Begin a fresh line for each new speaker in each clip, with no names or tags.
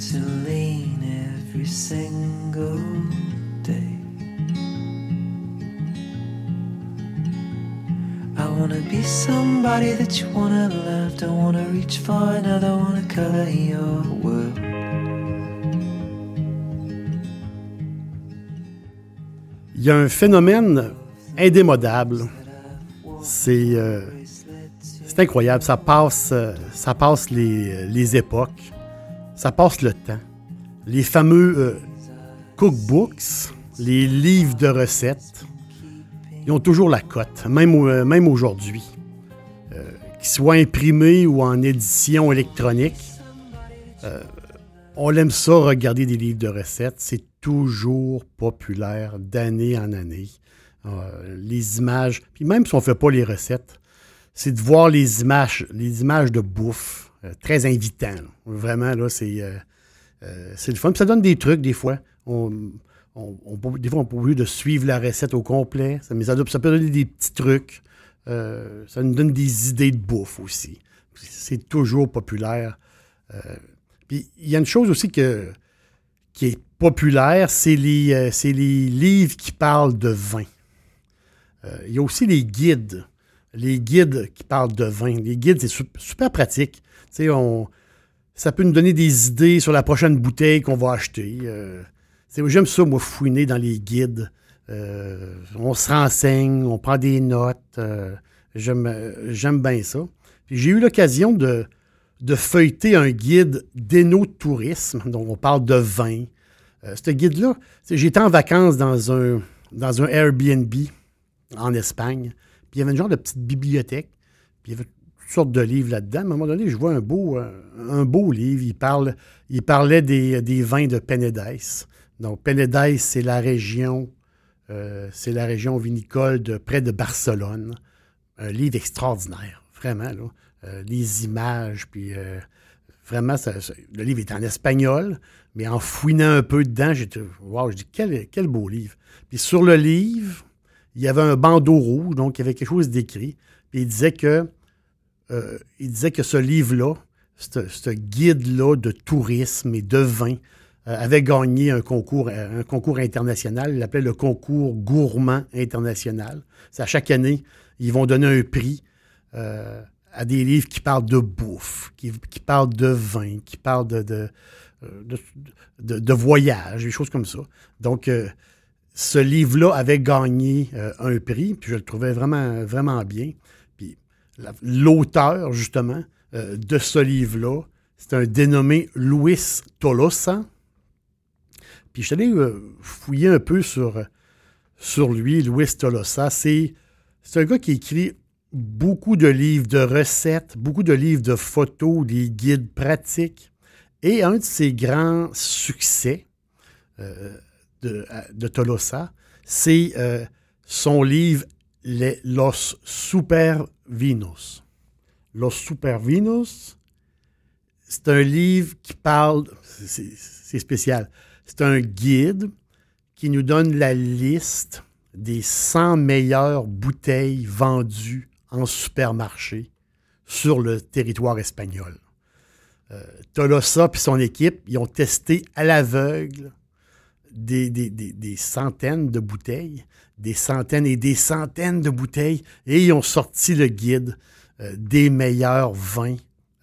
To.
Il y a un phénomène indémodable. C'est euh, incroyable. Ça passe, euh, ça passe les, les époques. Ça passe le temps. Les fameux euh, cookbooks, les livres de recettes, ils ont toujours la cote, même, euh, aujourd'hui. Euh, qu'ils soient imprimés ou en édition électronique, on aime ça, regarder des livres de recettes. C'est toujours populaire d'année en année. Les images, puis même si on ne fait pas les recettes, c'est de voir les images, les images de bouffe, très invitant. Vraiment, là, c'est euh, euh, c'est le fun. Puis ça donne des trucs, des fois. On, des fois, on obligé de suivre la recette au complet. Ça, mais ça, peut donner des petits trucs. Euh, ça nous donne des idées de bouffe aussi. C'est toujours populaire. Euh, puis il y a une chose aussi que, qui est populaire, c'est les, euh, les livres qui parlent de vin. Euh, il y a aussi les guides. Les guides qui parlent de vin. Les guides, c'est su- super pratique. On, ça peut nous donner des idées sur la prochaine bouteille qu'on va acheter. Euh, J'aime ça, moi, fouiner dans les guides. Euh, on se renseigne, on prend des notes. euh, J'aime bien ça. J'ai eu l'occasion de, de feuilleter un guide d'éno-tourisme. Donc, on parle de vin. Ce guide-là, j'étais en vacances dans un, dans un Airbnb en Espagne. Puis il y avait une genre de petite bibliothèque. Il y avait sortes de livres là-dedans. À un moment donné, je vois un beau, euh, un livre. Il, parle, il parlait des, vins de Penedès. Donc, Penedès, c'est la région, euh, vinicole près de Barcelone. Un livre extraordinaire, vraiment. Là. Euh, les images, puis vraiment, le livre est en espagnol, mais en fouinant un peu dedans, j'ai dit, wow, je dis, quel, quel beau livre. Puis sur le livre, il y avait un bandeau rouge, donc il y avait quelque chose d'écrit. Puis il disait que, euh, il disait que ce livre-là, ce guide-là de tourisme et de vin, euh, avait gagné un concours, euh, un concours international. Il l'appelait le concours gourmand international. C'est à chaque année, ils vont donner un prix à des livres qui parlent de bouffe, qui, parlent de vin, qui parlent de, de, voyage, des choses comme ça. Donc, ce livre-là avait gagné un prix, puis je le trouvais vraiment, vraiment bien. L'auteur, justement, euh, de ce livre-là, c'est un dénommé Luis Tolosa. Puis je suis allé euh, fouiller un peu sur, lui, Luis Tolosa. C'est un gars qui écrit beaucoup de livres de recettes, beaucoup de livres de photos, des guides pratiques. Et un de ses grands succès euh, de, de Tolosa, c'est son livre Les- Los Supervinos. Los Supervinos, c'est un livre qui parle, c'est spécial, c'est un guide qui nous donne la liste des 100 meilleures bouteilles vendues en supermarché sur le territoire espagnol. Euh, Tolosa et son équipe, ils ont testé à l'aveugle des centaines de bouteilles, des centaines et des centaines de bouteilles, et ils ont sorti le guide euh, des meilleurs vins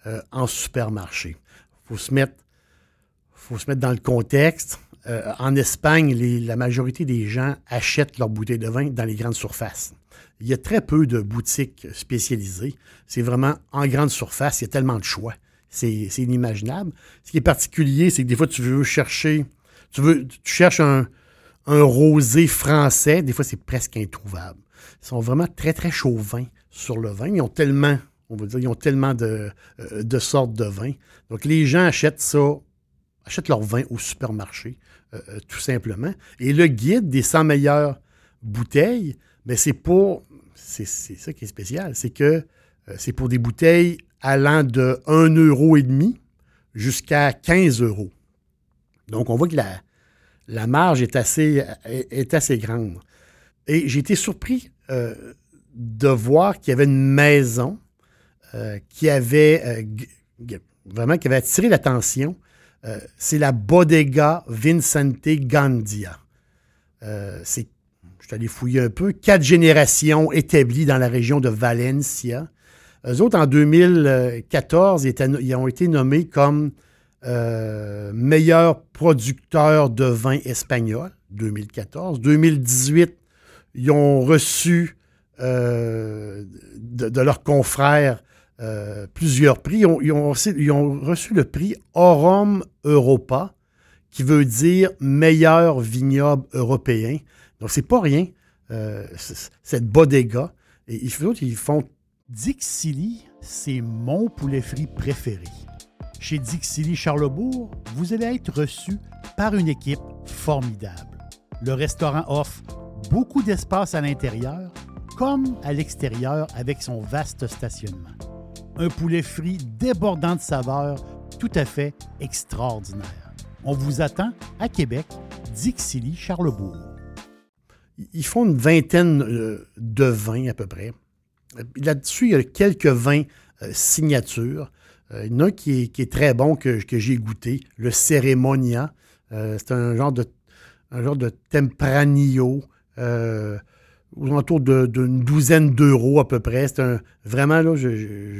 euh, en supermarché. Il faut se mettre dans le contexte. Euh, en Espagne, la majorité des gens achètent leurs bouteilles de vin dans les grandes surfaces. Il y a très peu de boutiques spécialisées. C'est vraiment en grande surface, il y a tellement de choix. C'est c'est inimaginable. Ce qui est particulier, c'est que des fois, tu veux chercher, tu veux, tu cherches un, un rosé français, des fois, c'est presque introuvable. Ils sont vraiment très, très chauvins sur le vin. Ils ont tellement, on va dire, ils ont tellement de, euh, de sortes de vins. Donc, les gens achètent ça, achètent leur vin au supermarché, euh, euh, tout simplement. Et le guide des 100 meilleures bouteilles, ben, c'est pour, c'est ça qui est spécial, c'est que c'est pour des bouteilles allant de 1,5 euro jusqu'à 15 euros. Donc, on voit que la, la marge est assez, grande. Et j'ai été surpris euh, de voir qu'il y avait une maison euh, qui avait euh, vraiment attiré l'attention. c'est la Bodega Vincente Gandia. c'est, je suis allé fouiller un peu, quatre générations établies dans la région de Valencia. Eux autres, en 2014, ils, ont été nommés comme euh, meilleur producteur de vin espagnol, 2014. 2018, ils ont reçu euh, de, leurs confrères euh, plusieurs prix. Ils ont, reçu le prix Aurum Europa, qui veut dire meilleur vignoble européen. Donc, c'est pas rien, cette bodega. Et ils font
Dixili, c'est mon poulet frit préféré. Chez Dixili Charlebourg, vous allez être reçu par une équipe formidable. Le restaurant offre beaucoup d'espace à l'intérieur comme à l'extérieur avec son vaste stationnement. Un poulet frit débordant de saveurs tout à fait extraordinaire. On vous attend à Québec, Dixilly, Charlebourg.
Ils font une vingtaine euh, de vins à peu près. Là-dessus, il y a quelques vins euh, signatures. Euh, il y en a un qui est, très bon que, j'ai goûté, le Ceremonia. Euh, c'est un genre de, un genre de Tempranillo, autour d'une douzaine d'euros à peu près. C'est vraiment, là,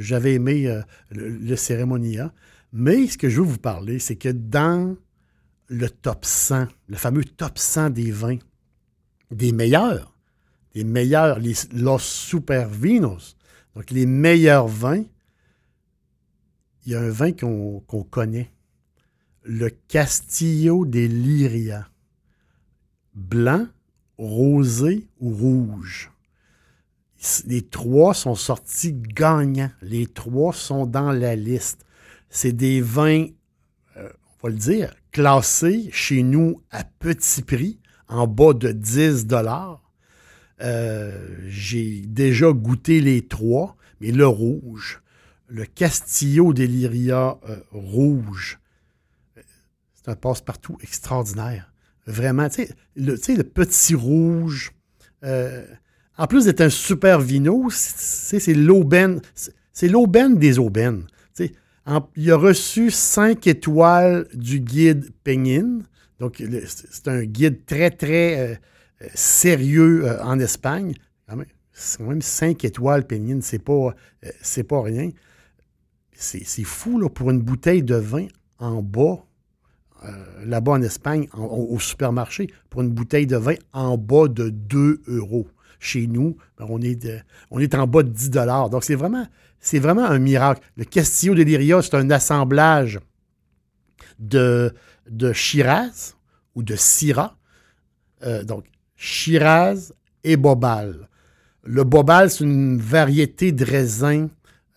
j'avais aimé le, le Ceremonia. Mais ce que je veux vous parler, c'est que dans le top 100, le fameux top 100 des vins, des meilleurs, les meilleurs, les, los super vinos, donc les meilleurs vins, il y a un vin qu'on connaît, le Castillo de Liria, blanc, rosé ou rouge? Les trois sont sortis gagnants. Les trois sont dans la liste. C'est des vins, euh, on va le dire, classés chez nous à petit prix, en bas de 10 dollars. Euh, j'ai déjà goûté les trois, mais le rouge, le Castillo Deliria euh, rouge, c'est un passe-partout extraordinaire. Vraiment, tu sais, le, petit rouge. Euh, en plus d'être un super vino, c'est l'aubaine. C'est l'aubaine des aubaines. il a reçu cinq étoiles du guide Penin. Donc, c'est un guide très, très sérieux euh, en Espagne. C'est quand même 5 étoiles, Pénine, c'est pas, euh, pas rien. C'est fou là, pour une bouteille de vin en bas, euh, là-bas en Espagne, au supermarché, pour une bouteille de vin en bas de 2 euros. Chez nous, ben, on, est en bas de 10 dollars. Donc, c'est vraiment, c'est vraiment un miracle. Le Castillo de Liria, c'est un assemblage de, de Shiraz ou de Syrah. donc, Shiraz et Bobal. Le Bobal, c'est une variété de raisin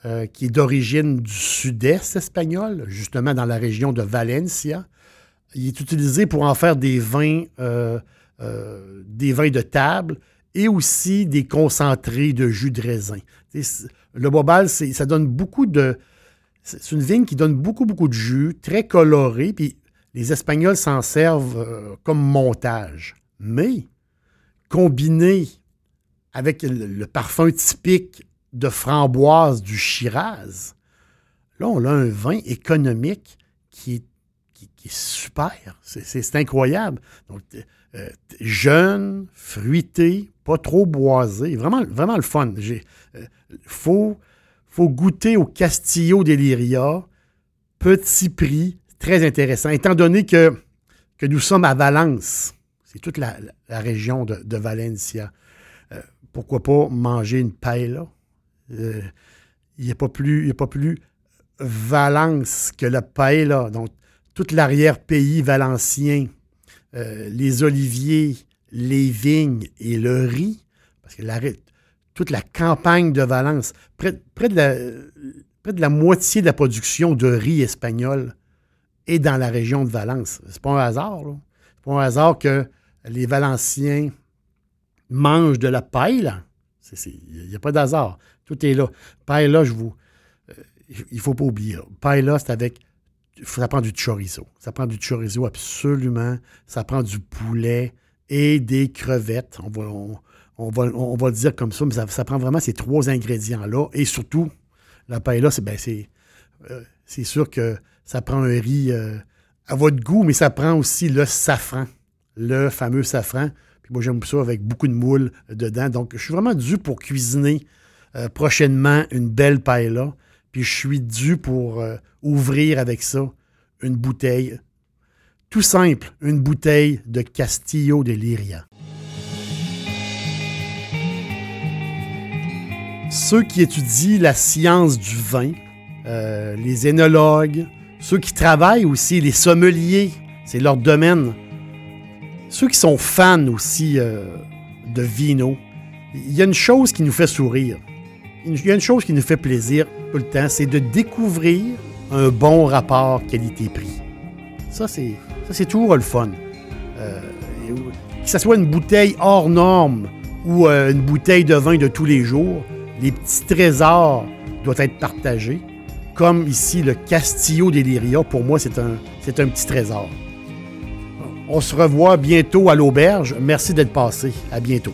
euh, qui est d'origine du sud-est espagnol, justement dans la région de Valencia. Il est utilisé pour en faire des vins, euh, euh, des vins de table et aussi des concentrés de jus de raisin. Le Bobal, ça donne beaucoup de. C'est une vigne qui donne beaucoup, beaucoup de jus, très coloré, puis les Espagnols s'en servent comme montage. Mais combiné avec le, parfum typique de framboise du Shiraz, là, on a un vin économique qui est, super. C'est incroyable. Euh, jeune, fruité, pas trop boisé. Vraiment, vraiment le fun. Il euh, faut, goûter au Castillo d'Eliria. Petit prix, très intéressant. Étant donné que, que nous sommes à Valence, c'est toute la, région de, Valencia. Euh, pourquoi pas manger une paella? Euh, il n'y a, pas plus, pas plus Valence que la paella. Donc, tout l'arrière-pays valencien, euh, les oliviers, les vignes et le riz, parce que la, toute la campagne de Valence, près, de la, moitié de la production de riz espagnol est dans la région de Valence. C'est pas un hasard. C'est pas un hasard que les Valenciens mangent de la paille. Il n'y a pas d'hasard. Tout est là. Paille là, je vous. Euh, il ne faut pas oublier. Paille là, c'est avec. Ça prend du chorizo. Ça prend du chorizo absolument. Ça prend du poulet et des crevettes. On va, le dire comme ça, mais ça, prend vraiment ces trois ingrédients-là. Et surtout, la paella, c'est ben, euh, sûr que ça prend un riz euh, à votre goût, mais ça prend aussi le safran, le fameux safran. Moi, j'aime ça avec beaucoup de moules dedans. Donc, je suis vraiment dû pour cuisiner euh, prochainement une belle paella. Puis je suis dû pour ouvrir avec ça une bouteille. Tout simple, une bouteille de Castillo de Liria. ceux qui étudient la science du vin, euh, les énologues, ceux qui travaillent aussi, les sommeliers, c'est leur domaine. Ceux qui sont fans aussi euh, de vino, il y a une chose qui nous fait sourire. Il y a une chose qui nous fait plaisir tout le temps, c'est de découvrir un bon rapport qualité-prix. Ça, c'est, ça, c'est toujours le fun. Euh, que ce soit une bouteille hors norme ou une bouteille de vin de tous les jours, les petits trésors doivent être partagés. Comme ici, le Castillo d'Eliria, pour moi, c'est un petit trésor. On se revoit bientôt à l'auberge. Merci d'être passé. À bientôt.